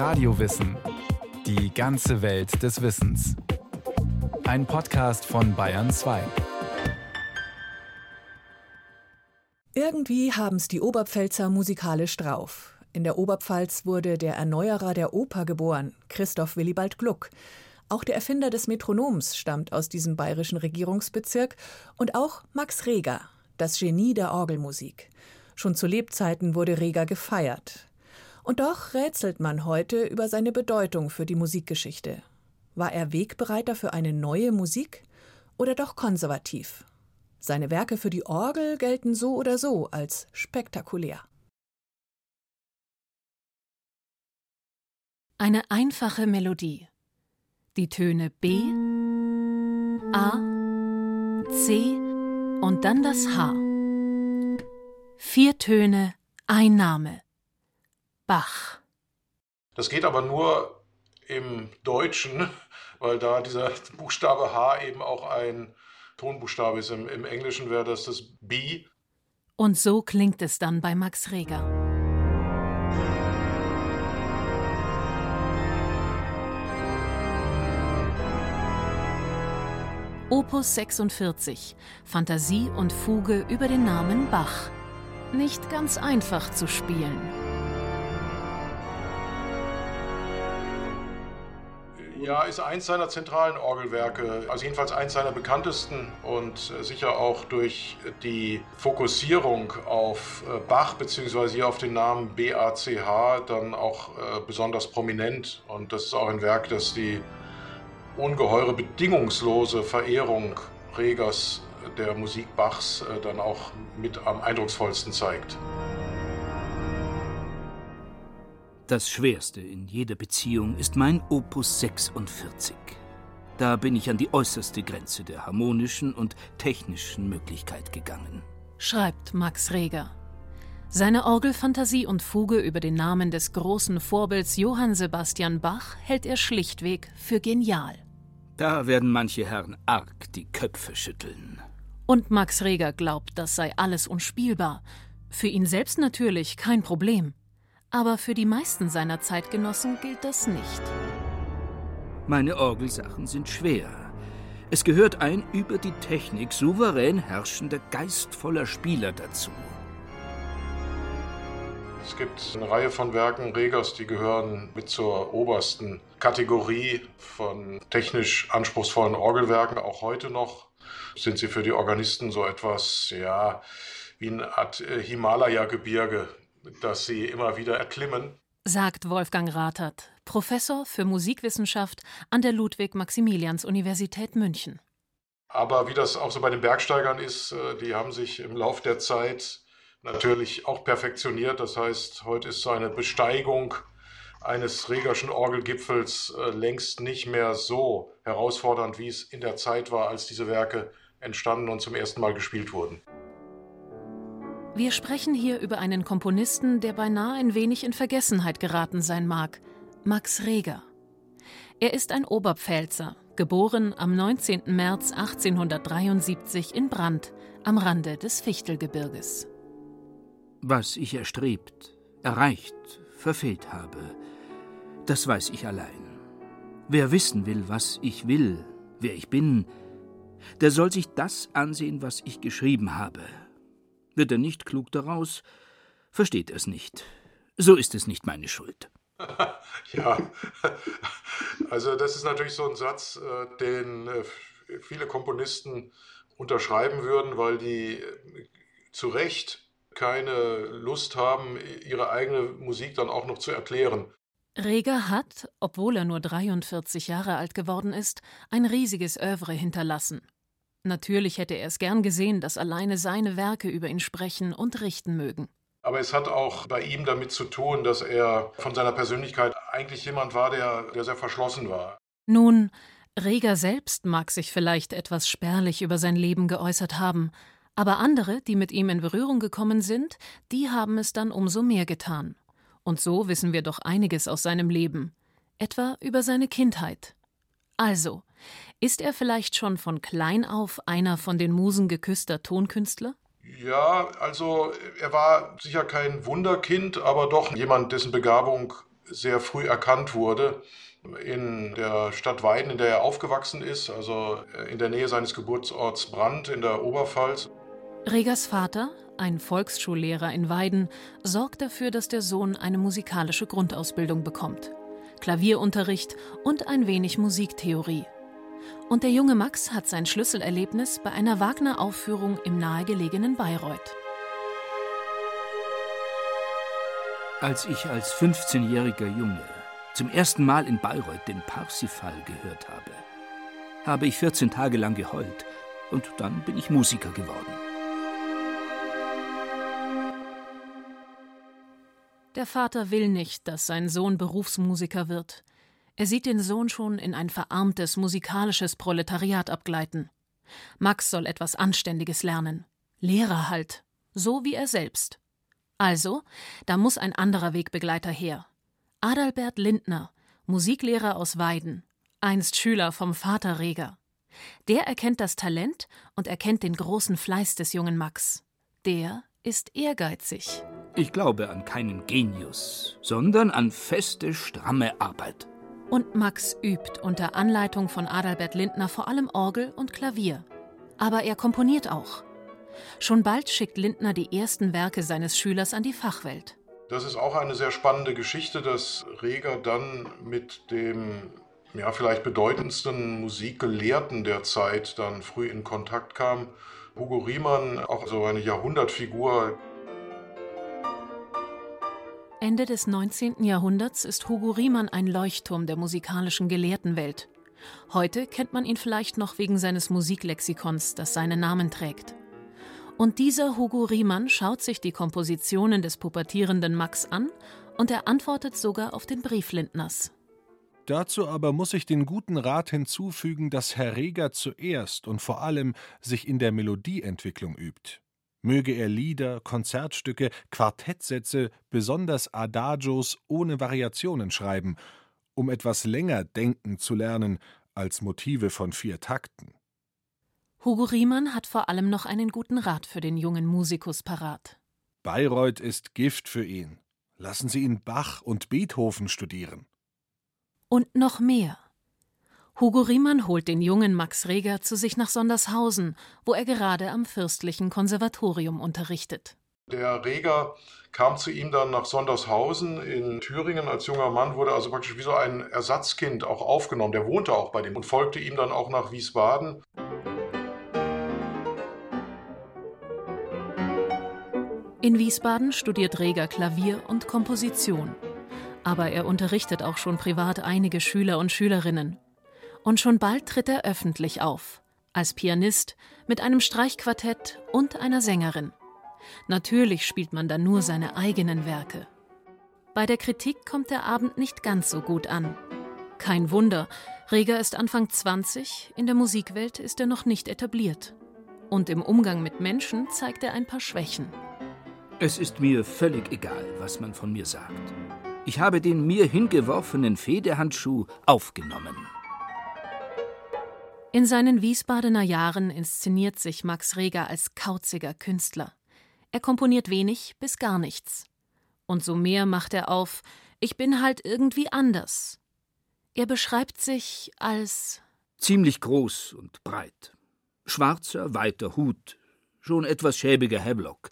Radiowissen. Die ganze Welt des Wissens. Ein Podcast von Bayern 2. Irgendwie haben's die Oberpfälzer musikalisch drauf. In der Oberpfalz wurde der Erneuerer der Oper geboren, Christoph Willibald Gluck. Auch der Erfinder des Metronoms stammt aus diesem bayerischen Regierungsbezirk und auch Max Reger, das Genie der Orgelmusik. Schon zu Lebzeiten wurde Reger gefeiert. Und doch rätselt man heute über seine Bedeutung für die Musikgeschichte. War er Wegbereiter für eine neue Musik oder doch konservativ? Seine Werke für die Orgel gelten so oder so als spektakulär. Eine einfache Melodie. Die Töne B, A, C und dann das H. Vier Töne, ein Name. Bach. Das geht aber nur im Deutschen, weil da dieser Buchstabe H eben auch ein Tonbuchstabe ist. Im, im Englischen wäre das das B. Und so klingt es dann bei Max Reger. Opus 46 Fantasie und Fuge über den Namen Bach. Nicht ganz einfach zu spielen. Ja, ist eins seiner zentralen Orgelwerke, also jedenfalls eins seiner bekanntesten und äh, sicher auch durch die Fokussierung auf äh, Bach bzw. hier auf den Namen BACH dann auch äh, besonders prominent. Und das ist auch ein Werk, das die ungeheure bedingungslose Verehrung Regers der Musik Bachs dann auch mit am eindrucksvollsten zeigt. Das Schwerste in jeder Beziehung ist mein Opus 46. Da bin ich an die äußerste Grenze der harmonischen und technischen Möglichkeit gegangen. Schreibt Max Reger. Seine Orgelfantasie und Fuge über den Namen des großen Vorbilds Johann Sebastian Bach hält er schlichtweg für genial. Da werden manche Herren arg die Köpfe schütteln. Und Max Reger glaubt, das sei alles unspielbar. Für ihn selbst natürlich kein Problem. Aber für die meisten seiner Zeitgenossen gilt das nicht. Meine Orgelsachen sind schwer. Es gehört ein über die Technik souverän herrschender, geistvoller Spieler dazu. Es gibt eine Reihe von Werken Regers, die gehören mit zur obersten Kategorie von technisch anspruchsvollen Orgelwerken. Auch heute noch sind sie für die Organisten so etwas, ja, wie eine Art äh, Himalaya-Gebirge, das sie immer wieder erklimmen. Sagt Wolfgang Rathert, Professor für Musikwissenschaft an der Ludwig-Maximilians-Universität München. Aber wie das auch so bei den Bergsteigern ist, äh, die haben sich im Laufe der Zeit natürlich auch perfektioniert. Das heißt, heute ist so eine Besteigung eines Regerschen Orgelgipfels äh, längst nicht mehr so herausfordernd, wie es in der Zeit war, als diese Werke entstanden und zum ersten Mal gespielt wurden. Wir sprechen hier über einen Komponisten, der beinahe ein wenig in Vergessenheit geraten sein mag, Max Reger. Er ist ein Oberpfälzer, geboren am 19. März 1873 in Brand am Rande des Fichtelgebirges. Was ich erstrebt, erreicht, verfehlt habe, das weiß ich allein. Wer wissen will, was ich will, wer ich bin, der soll sich das ansehen, was ich geschrieben habe, wird er nicht klug daraus, versteht er es nicht. So ist es nicht meine Schuld. ja, also das ist natürlich so ein Satz, äh, den äh, viele Komponisten unterschreiben würden, weil die äh, zu Recht keine Lust haben, ihre eigene Musik dann auch noch zu erklären. Reger hat, obwohl er nur 43 Jahre alt geworden ist, ein riesiges Övre hinterlassen. Natürlich hätte er es gern gesehen, dass alleine seine Werke über ihn sprechen und richten mögen. Aber es hat auch bei ihm damit zu tun, dass er von seiner Persönlichkeit eigentlich jemand war, der, der sehr verschlossen war. Nun, Reger selbst mag sich vielleicht etwas spärlich über sein Leben geäußert haben, aber andere, die mit ihm in Berührung gekommen sind, die haben es dann umso mehr getan. Und so wissen wir doch einiges aus seinem Leben, etwa über seine Kindheit. Also, ist er vielleicht schon von klein auf einer von den Musen geküsster Tonkünstler? Ja, also er war sicher kein Wunderkind, aber doch jemand, dessen Begabung sehr früh erkannt wurde. In der Stadt Weiden, in der er aufgewachsen ist, also in der Nähe seines Geburtsorts Brandt in der Oberpfalz. Regers Vater, ein Volksschullehrer in Weiden, sorgt dafür, dass der Sohn eine musikalische Grundausbildung bekommt. Klavierunterricht und ein wenig Musiktheorie. Und der junge Max hat sein Schlüsselerlebnis bei einer Wagner-Aufführung im nahegelegenen Bayreuth. Als ich als 15-jähriger Junge zum ersten Mal in Bayreuth den Parsifal gehört habe, habe ich 14 Tage lang geheult und dann bin ich Musiker geworden. Der Vater will nicht, dass sein Sohn Berufsmusiker wird. Er sieht den Sohn schon in ein verarmtes musikalisches Proletariat abgleiten. Max soll etwas Anständiges lernen. Lehrer halt, so wie er selbst. Also, da muss ein anderer Wegbegleiter her. Adalbert Lindner, Musiklehrer aus Weiden, einst Schüler vom Vater Reger. Der erkennt das Talent und erkennt den großen Fleiß des jungen Max. Der ist ehrgeizig. Ich glaube an keinen Genius, sondern an feste, stramme Arbeit. Und Max übt unter Anleitung von Adalbert Lindner vor allem Orgel und Klavier. Aber er komponiert auch. Schon bald schickt Lindner die ersten Werke seines Schülers an die Fachwelt. Das ist auch eine sehr spannende Geschichte, dass Reger dann mit dem ja, vielleicht bedeutendsten Musikgelehrten der Zeit dann früh in Kontakt kam. Hugo Riemann, auch so eine Jahrhundertfigur. Ende des 19. Jahrhunderts ist Hugo Riemann ein Leuchtturm der musikalischen Gelehrtenwelt. Heute kennt man ihn vielleicht noch wegen seines Musiklexikons, das seinen Namen trägt. Und dieser Hugo Riemann schaut sich die Kompositionen des pubertierenden Max an und er antwortet sogar auf den Brief Lindners. Dazu aber muss ich den guten Rat hinzufügen, dass Herr Reger zuerst und vor allem sich in der Melodieentwicklung übt. Möge er Lieder, Konzertstücke, Quartettsätze, besonders Adagios ohne Variationen schreiben, um etwas länger denken zu lernen als Motive von vier Takten. Hugo Riemann hat vor allem noch einen guten Rat für den jungen Musikus parat. Bayreuth ist Gift für ihn. Lassen Sie ihn Bach und Beethoven studieren. Und noch mehr. Hugo Riemann holt den jungen Max Reger zu sich nach Sondershausen, wo er gerade am Fürstlichen Konservatorium unterrichtet. Der Reger kam zu ihm dann nach Sondershausen in Thüringen als junger Mann, wurde also praktisch wie so ein Ersatzkind auch aufgenommen. Der wohnte auch bei dem und folgte ihm dann auch nach Wiesbaden. In Wiesbaden studiert Reger Klavier und Komposition. Aber er unterrichtet auch schon privat einige Schüler und Schülerinnen. Und schon bald tritt er öffentlich auf. Als Pianist, mit einem Streichquartett und einer Sängerin. Natürlich spielt man dann nur seine eigenen Werke. Bei der Kritik kommt der Abend nicht ganz so gut an. Kein Wunder, Reger ist Anfang 20, in der Musikwelt ist er noch nicht etabliert. Und im Umgang mit Menschen zeigt er ein paar Schwächen. Es ist mir völlig egal, was man von mir sagt. Ich habe den mir hingeworfenen Federhandschuh aufgenommen. In seinen Wiesbadener Jahren inszeniert sich Max Reger als kauziger Künstler. Er komponiert wenig bis gar nichts. Und so mehr macht er auf, ich bin halt irgendwie anders. Er beschreibt sich als ziemlich groß und breit. Schwarzer, weiter Hut, schon etwas schäbiger Heblock,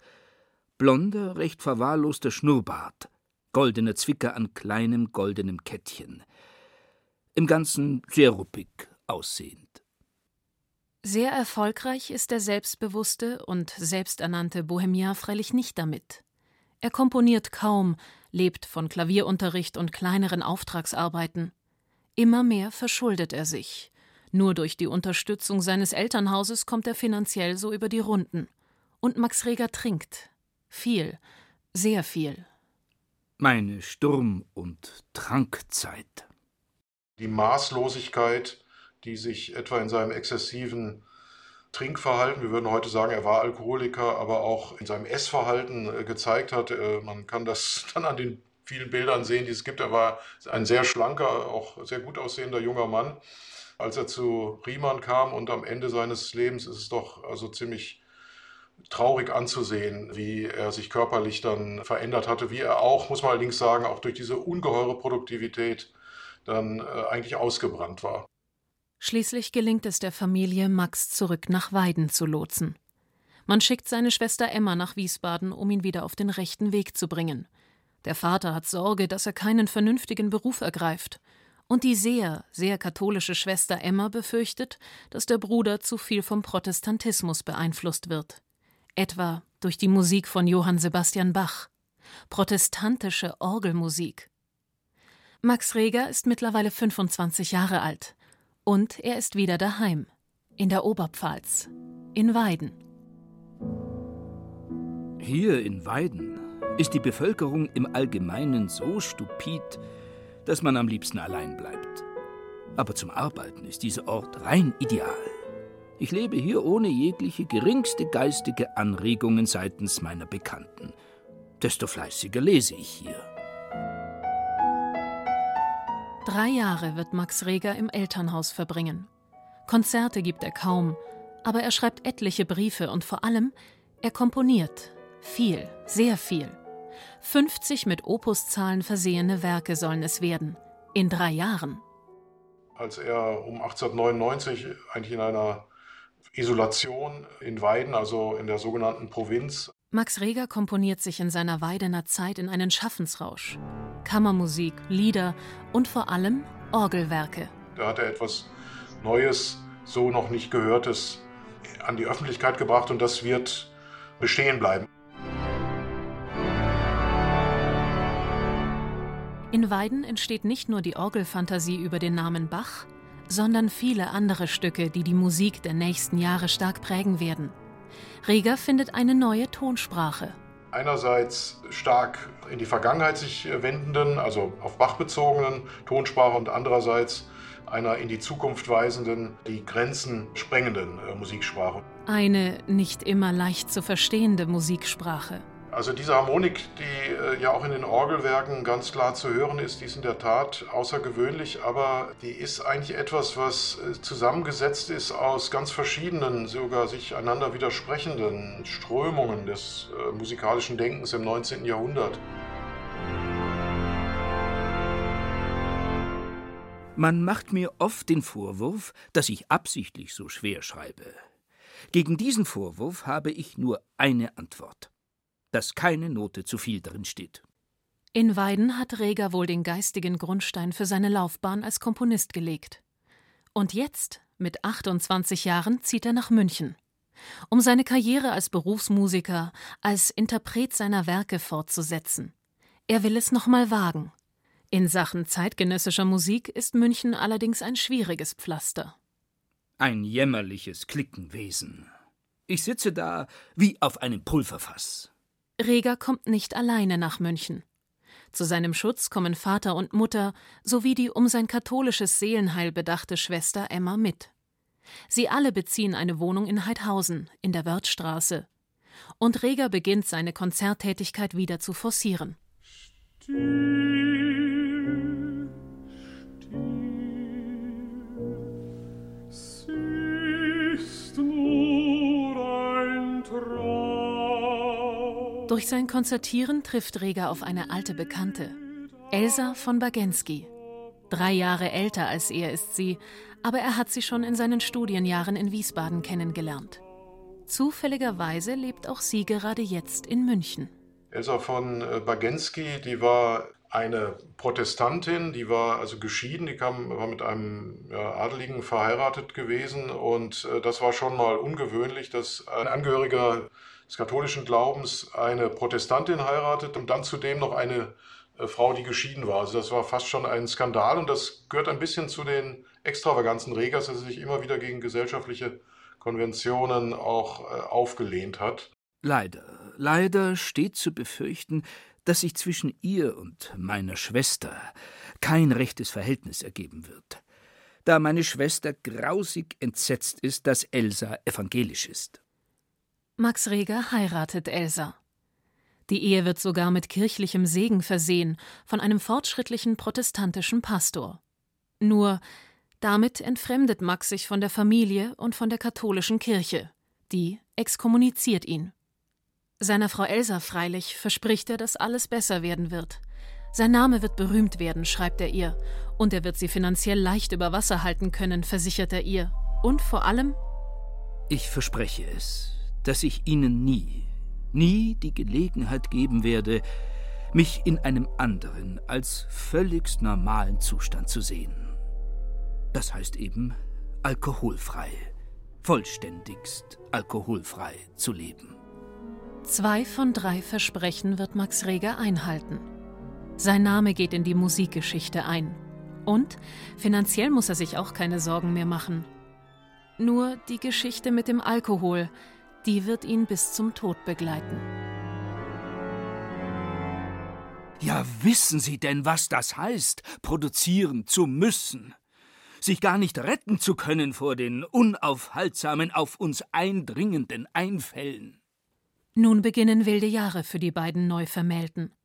blonder, recht verwahrloster Schnurrbart, goldene Zwicker an kleinem goldenem Kettchen. Im Ganzen sehr ruppig aussehend. Sehr erfolgreich ist der selbstbewusste und selbsternannte Bohemian freilich nicht damit. Er komponiert kaum, lebt von Klavierunterricht und kleineren Auftragsarbeiten. Immer mehr verschuldet er sich. Nur durch die Unterstützung seines Elternhauses kommt er finanziell so über die Runden. Und Max Reger trinkt, viel, sehr viel. Meine Sturm- und Trankzeit. Die Maßlosigkeit, die sich etwa in seinem exzessiven Trinkverhalten, wir würden heute sagen, er war Alkoholiker, aber auch in seinem Essverhalten äh, gezeigt hat. Äh, man kann das dann an den vielen Bildern sehen, die es gibt. Er war ein sehr schlanker, auch sehr gut aussehender junger Mann. Als er zu Riemann kam und am Ende seines Lebens ist es doch also ziemlich traurig anzusehen, wie er sich körperlich dann verändert hatte, wie er auch, muss man allerdings sagen, auch durch diese ungeheure Produktivität dann äh, eigentlich ausgebrannt war. Schließlich gelingt es der Familie, Max zurück nach Weiden zu lotsen. Man schickt seine Schwester Emma nach Wiesbaden, um ihn wieder auf den rechten Weg zu bringen. Der Vater hat Sorge, dass er keinen vernünftigen Beruf ergreift. Und die sehr, sehr katholische Schwester Emma befürchtet, dass der Bruder zu viel vom Protestantismus beeinflusst wird etwa durch die Musik von Johann Sebastian Bach, protestantische Orgelmusik. Max Reger ist mittlerweile 25 Jahre alt und er ist wieder daheim, in der Oberpfalz, in Weiden. Hier in Weiden ist die Bevölkerung im Allgemeinen so stupid, dass man am liebsten allein bleibt. Aber zum Arbeiten ist dieser Ort rein ideal. Ich lebe hier ohne jegliche geringste geistige Anregungen seitens meiner Bekannten. Desto fleißiger lese ich hier. Drei Jahre wird Max Reger im Elternhaus verbringen. Konzerte gibt er kaum, aber er schreibt etliche Briefe und vor allem, er komponiert. Viel, sehr viel. 50 mit Opuszahlen versehene Werke sollen es werden. In drei Jahren. Als er um 1899 eigentlich in einer Isolation in Weiden, also in der sogenannten Provinz. Max Reger komponiert sich in seiner Weidener Zeit in einen Schaffensrausch. Kammermusik, Lieder und vor allem Orgelwerke. Da hat er etwas Neues, so noch nicht Gehörtes an die Öffentlichkeit gebracht und das wird bestehen bleiben. In Weiden entsteht nicht nur die Orgelfantasie über den Namen Bach, sondern viele andere Stücke, die die Musik der nächsten Jahre stark prägen werden. Reger findet eine neue Tonsprache. Einerseits stark in die Vergangenheit sich wendenden, also auf Bach bezogenen Tonsprache und andererseits einer in die Zukunft weisenden, die Grenzen sprengenden äh, Musiksprache. Eine nicht immer leicht zu verstehende Musiksprache. Also diese Harmonik, die äh, ja auch in den Orgelwerken ganz klar zu hören ist, die ist in der Tat außergewöhnlich, aber die ist eigentlich etwas, was äh, zusammengesetzt ist aus ganz verschiedenen, sogar sich einander widersprechenden Strömungen des äh, musikalischen Denkens im 19. Jahrhundert. Man macht mir oft den Vorwurf, dass ich absichtlich so schwer schreibe. Gegen diesen Vorwurf habe ich nur eine Antwort dass keine Note zu viel drin steht. In Weiden hat Reger wohl den geistigen Grundstein für seine Laufbahn als Komponist gelegt. Und jetzt, mit 28 Jahren, zieht er nach München. Um seine Karriere als Berufsmusiker, als Interpret seiner Werke fortzusetzen. Er will es nochmal wagen. In Sachen zeitgenössischer Musik ist München allerdings ein schwieriges Pflaster. Ein jämmerliches Klickenwesen. Ich sitze da wie auf einem Pulverfass. Reger kommt nicht alleine nach München. Zu seinem Schutz kommen Vater und Mutter sowie die um sein katholisches Seelenheil bedachte Schwester Emma mit. Sie alle beziehen eine Wohnung in Heidhausen in der Wörthstraße. Und Reger beginnt seine Konzerttätigkeit wieder zu forcieren. Still. Durch sein Konzertieren trifft Reger auf eine alte Bekannte, Elsa von Bagensky. Drei Jahre älter als er ist sie, aber er hat sie schon in seinen Studienjahren in Wiesbaden kennengelernt. Zufälligerweise lebt auch sie gerade jetzt in München. Elsa von äh, Bagensky, die war eine Protestantin, die war also geschieden, die kam, war mit einem Adeligen verheiratet gewesen und äh, das war schon mal ungewöhnlich, dass ein Angehöriger des katholischen Glaubens eine Protestantin heiratet und dann zudem noch eine äh, Frau, die geschieden war. Also das war fast schon ein Skandal und das gehört ein bisschen zu den Extravaganzen Regers, dass er sich immer wieder gegen gesellschaftliche Konventionen auch äh, aufgelehnt hat. Leider, leider steht zu befürchten, dass sich zwischen ihr und meiner Schwester kein rechtes Verhältnis ergeben wird, da meine Schwester grausig entsetzt ist, dass Elsa evangelisch ist. Max Reger heiratet Elsa. Die Ehe wird sogar mit kirchlichem Segen versehen von einem fortschrittlichen protestantischen Pastor. Nur damit entfremdet Max sich von der Familie und von der katholischen Kirche, die exkommuniziert ihn. Seiner Frau Elsa freilich verspricht er, dass alles besser werden wird. Sein Name wird berühmt werden, schreibt er ihr, und er wird sie finanziell leicht über Wasser halten können, versichert er ihr. Und vor allem Ich verspreche es, dass ich Ihnen nie, nie die Gelegenheit geben werde, mich in einem anderen als völligst normalen Zustand zu sehen. Das heißt eben alkoholfrei, vollständigst alkoholfrei zu leben. Zwei von drei Versprechen wird Max Reger einhalten. Sein Name geht in die Musikgeschichte ein. Und finanziell muss er sich auch keine Sorgen mehr machen. Nur die Geschichte mit dem Alkohol, die wird ihn bis zum Tod begleiten. Ja, wissen Sie denn, was das heißt, produzieren zu müssen? Sich gar nicht retten zu können vor den unaufhaltsamen, auf uns eindringenden Einfällen. Nun beginnen wilde Jahre für die beiden Neuvermählten.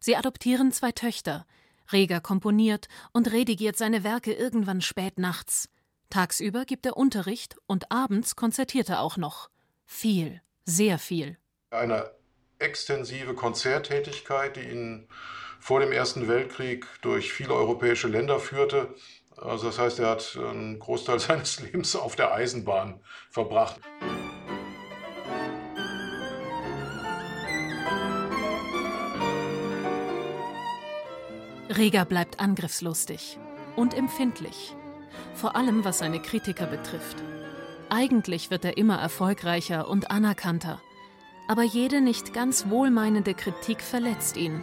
Sie adoptieren zwei Töchter. Reger komponiert und redigiert seine Werke irgendwann spät nachts. Tagsüber gibt er Unterricht und abends konzertiert er auch noch. Viel, sehr viel. Eine extensive Konzerttätigkeit, die ihn vor dem Ersten Weltkrieg durch viele europäische Länder führte. Also das heißt, er hat einen Großteil seines Lebens auf der Eisenbahn verbracht. Reger bleibt angriffslustig und empfindlich, vor allem was seine Kritiker betrifft. Eigentlich wird er immer erfolgreicher und anerkannter, aber jede nicht ganz wohlmeinende Kritik verletzt ihn.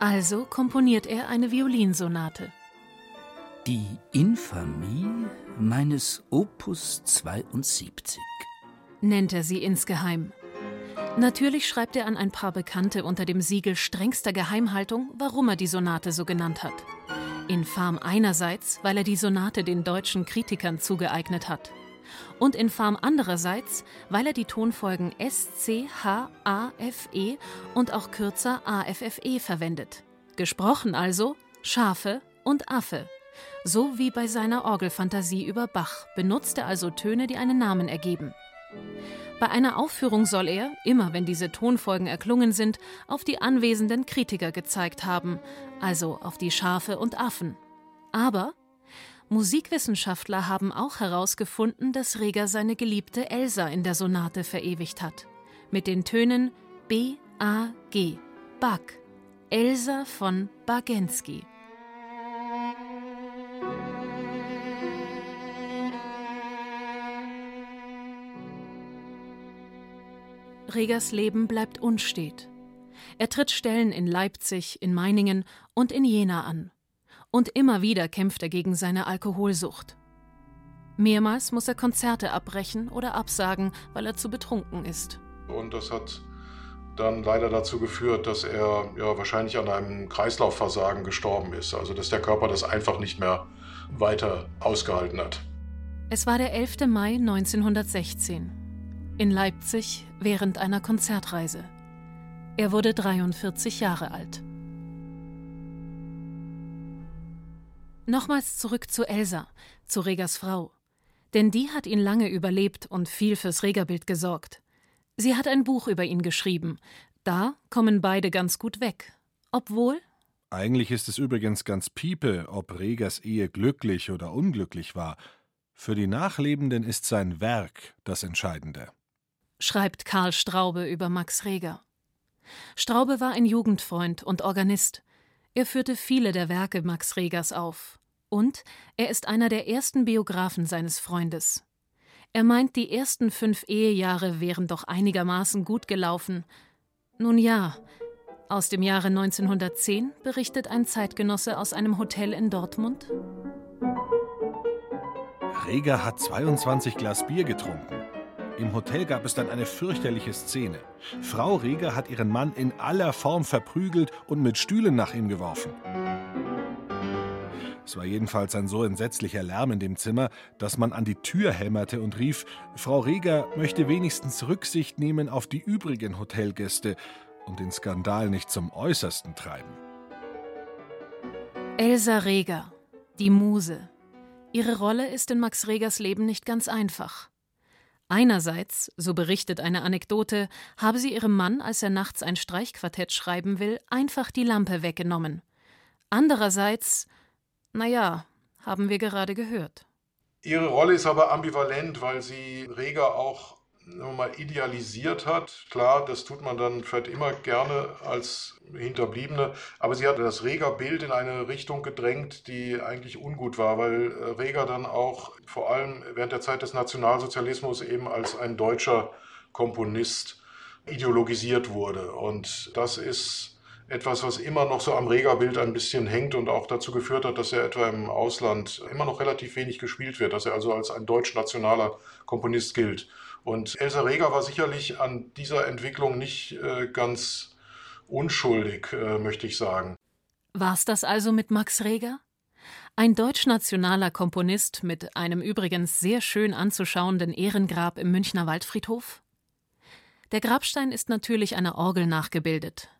Also komponiert er eine Violinsonate. Die Infamie meines Opus 72 nennt er sie insgeheim. Natürlich schreibt er an ein paar Bekannte unter dem Siegel strengster Geheimhaltung, warum er die Sonate so genannt hat. Infam einerseits, weil er die Sonate den deutschen Kritikern zugeeignet hat. Und infam andererseits, weil er die Tonfolgen S, C, H, A, F, E und auch kürzer A, F, F, E verwendet. Gesprochen also Schafe und Affe. So wie bei seiner Orgelfantasie über Bach benutzt er also Töne, die einen Namen ergeben. Bei einer Aufführung soll er, immer wenn diese Tonfolgen erklungen sind, auf die anwesenden Kritiker gezeigt haben, also auf die Schafe und Affen. Aber Musikwissenschaftler haben auch herausgefunden, dass Reger seine geliebte Elsa in der Sonate verewigt hat. Mit den Tönen B, A, G. Bach. Elsa von Bagensky. Regers Leben bleibt unstet. Er tritt Stellen in Leipzig, in Meiningen und in Jena an. Und immer wieder kämpft er gegen seine Alkoholsucht. Mehrmals muss er Konzerte abbrechen oder absagen, weil er zu betrunken ist. Und das hat dann leider dazu geführt, dass er ja wahrscheinlich an einem Kreislaufversagen gestorben ist. Also dass der Körper das einfach nicht mehr weiter ausgehalten hat. Es war der 11. Mai 1916 in Leipzig während einer Konzertreise. Er wurde 43 Jahre alt. Nochmals zurück zu Elsa, zu Regers Frau. Denn die hat ihn lange überlebt und viel fürs Regerbild gesorgt. Sie hat ein Buch über ihn geschrieben. Da kommen beide ganz gut weg. Obwohl. Eigentlich ist es übrigens ganz piepe, ob Regers Ehe glücklich oder unglücklich war. Für die Nachlebenden ist sein Werk das Entscheidende schreibt Karl Straube über Max Reger. Straube war ein Jugendfreund und Organist. Er führte viele der Werke Max Regers auf. Und er ist einer der ersten Biografen seines Freundes. Er meint, die ersten fünf Ehejahre wären doch einigermaßen gut gelaufen. Nun ja, aus dem Jahre 1910 berichtet ein Zeitgenosse aus einem Hotel in Dortmund. Reger hat 22 Glas Bier getrunken. Im Hotel gab es dann eine fürchterliche Szene. Frau Reger hat ihren Mann in aller Form verprügelt und mit Stühlen nach ihm geworfen. Es war jedenfalls ein so entsetzlicher Lärm in dem Zimmer, dass man an die Tür hämmerte und rief, Frau Reger möchte wenigstens Rücksicht nehmen auf die übrigen Hotelgäste und den Skandal nicht zum Äußersten treiben. Elsa Reger, die Muse. Ihre Rolle ist in Max Regers Leben nicht ganz einfach. Einerseits, so berichtet eine Anekdote, habe sie ihrem Mann, als er nachts ein Streichquartett schreiben will, einfach die Lampe weggenommen. Andererseits, naja, haben wir gerade gehört. Ihre Rolle ist aber ambivalent, weil sie Reger auch mal idealisiert hat. Klar, das tut man dann vielleicht immer gerne als Hinterbliebene, aber sie hat das Reger-Bild in eine Richtung gedrängt, die eigentlich ungut war, weil äh, Reger dann auch vor allem während der Zeit des Nationalsozialismus eben als ein deutscher Komponist ideologisiert wurde. Und das ist etwas, was immer noch so am Reger-Bild ein bisschen hängt und auch dazu geführt hat, dass er etwa im Ausland immer noch relativ wenig gespielt wird, dass er also als ein deutsch-nationaler Komponist gilt. Und Elsa Reger war sicherlich an dieser Entwicklung nicht äh, ganz unschuldig, äh, möchte ich sagen. War's das also mit Max Reger? Ein deutschnationaler Komponist mit einem übrigens sehr schön anzuschauenden Ehrengrab im Münchner Waldfriedhof? Der Grabstein ist natürlich einer Orgel nachgebildet.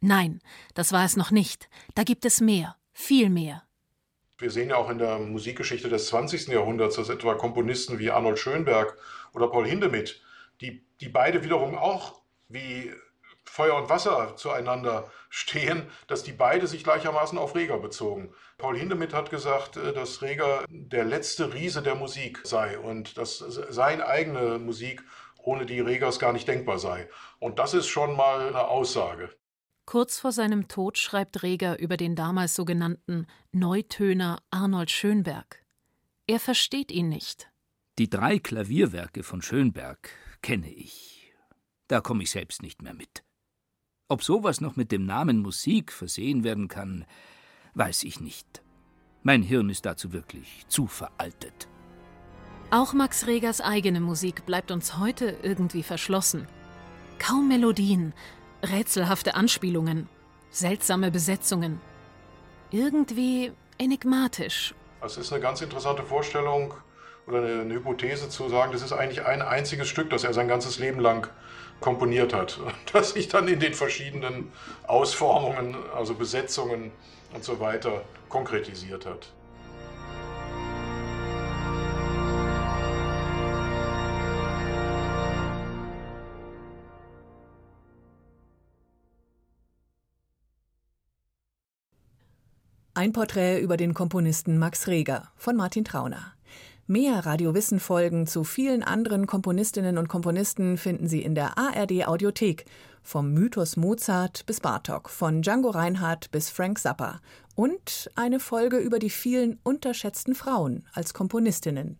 Nein, das war es noch nicht. Da gibt es mehr, viel mehr. Wir sehen ja auch in der Musikgeschichte des 20. Jahrhunderts, dass etwa Komponisten wie Arnold Schönberg oder Paul Hindemith, die, die beide wiederum auch wie Feuer und Wasser zueinander stehen, dass die beide sich gleichermaßen auf Reger bezogen. Paul Hindemith hat gesagt, äh, dass Reger der letzte Riese der Musik sei und dass seine eigene Musik ohne die Regers gar nicht denkbar sei. Und das ist schon mal eine Aussage. Kurz vor seinem Tod schreibt Reger über den damals sogenannten Neutöner Arnold Schönberg. Er versteht ihn nicht. Die drei Klavierwerke von Schönberg kenne ich. Da komme ich selbst nicht mehr mit. Ob sowas noch mit dem Namen Musik versehen werden kann, weiß ich nicht. Mein Hirn ist dazu wirklich zu veraltet. Auch Max Regers eigene Musik bleibt uns heute irgendwie verschlossen. Kaum Melodien, rätselhafte Anspielungen, seltsame Besetzungen. Irgendwie enigmatisch. Es ist eine ganz interessante Vorstellung oder eine, eine, Hypothese zu sagen, das ist eigentlich ein einziges Stück, das er sein ganzes Leben lang komponiert hat. Das sich dann in den verschiedenen Ausformungen, also Besetzungen und so weiter konkretisiert hat. Ein Porträt über den Komponisten Max Reger von Martin Trauner. Mehr Radiowissen-Folgen zu vielen anderen Komponistinnen und Komponisten finden Sie in der ARD Audiothek. Vom Mythos Mozart bis Bartok, von Django Reinhardt bis Frank Zappa. Und eine Folge über die vielen unterschätzten Frauen als Komponistinnen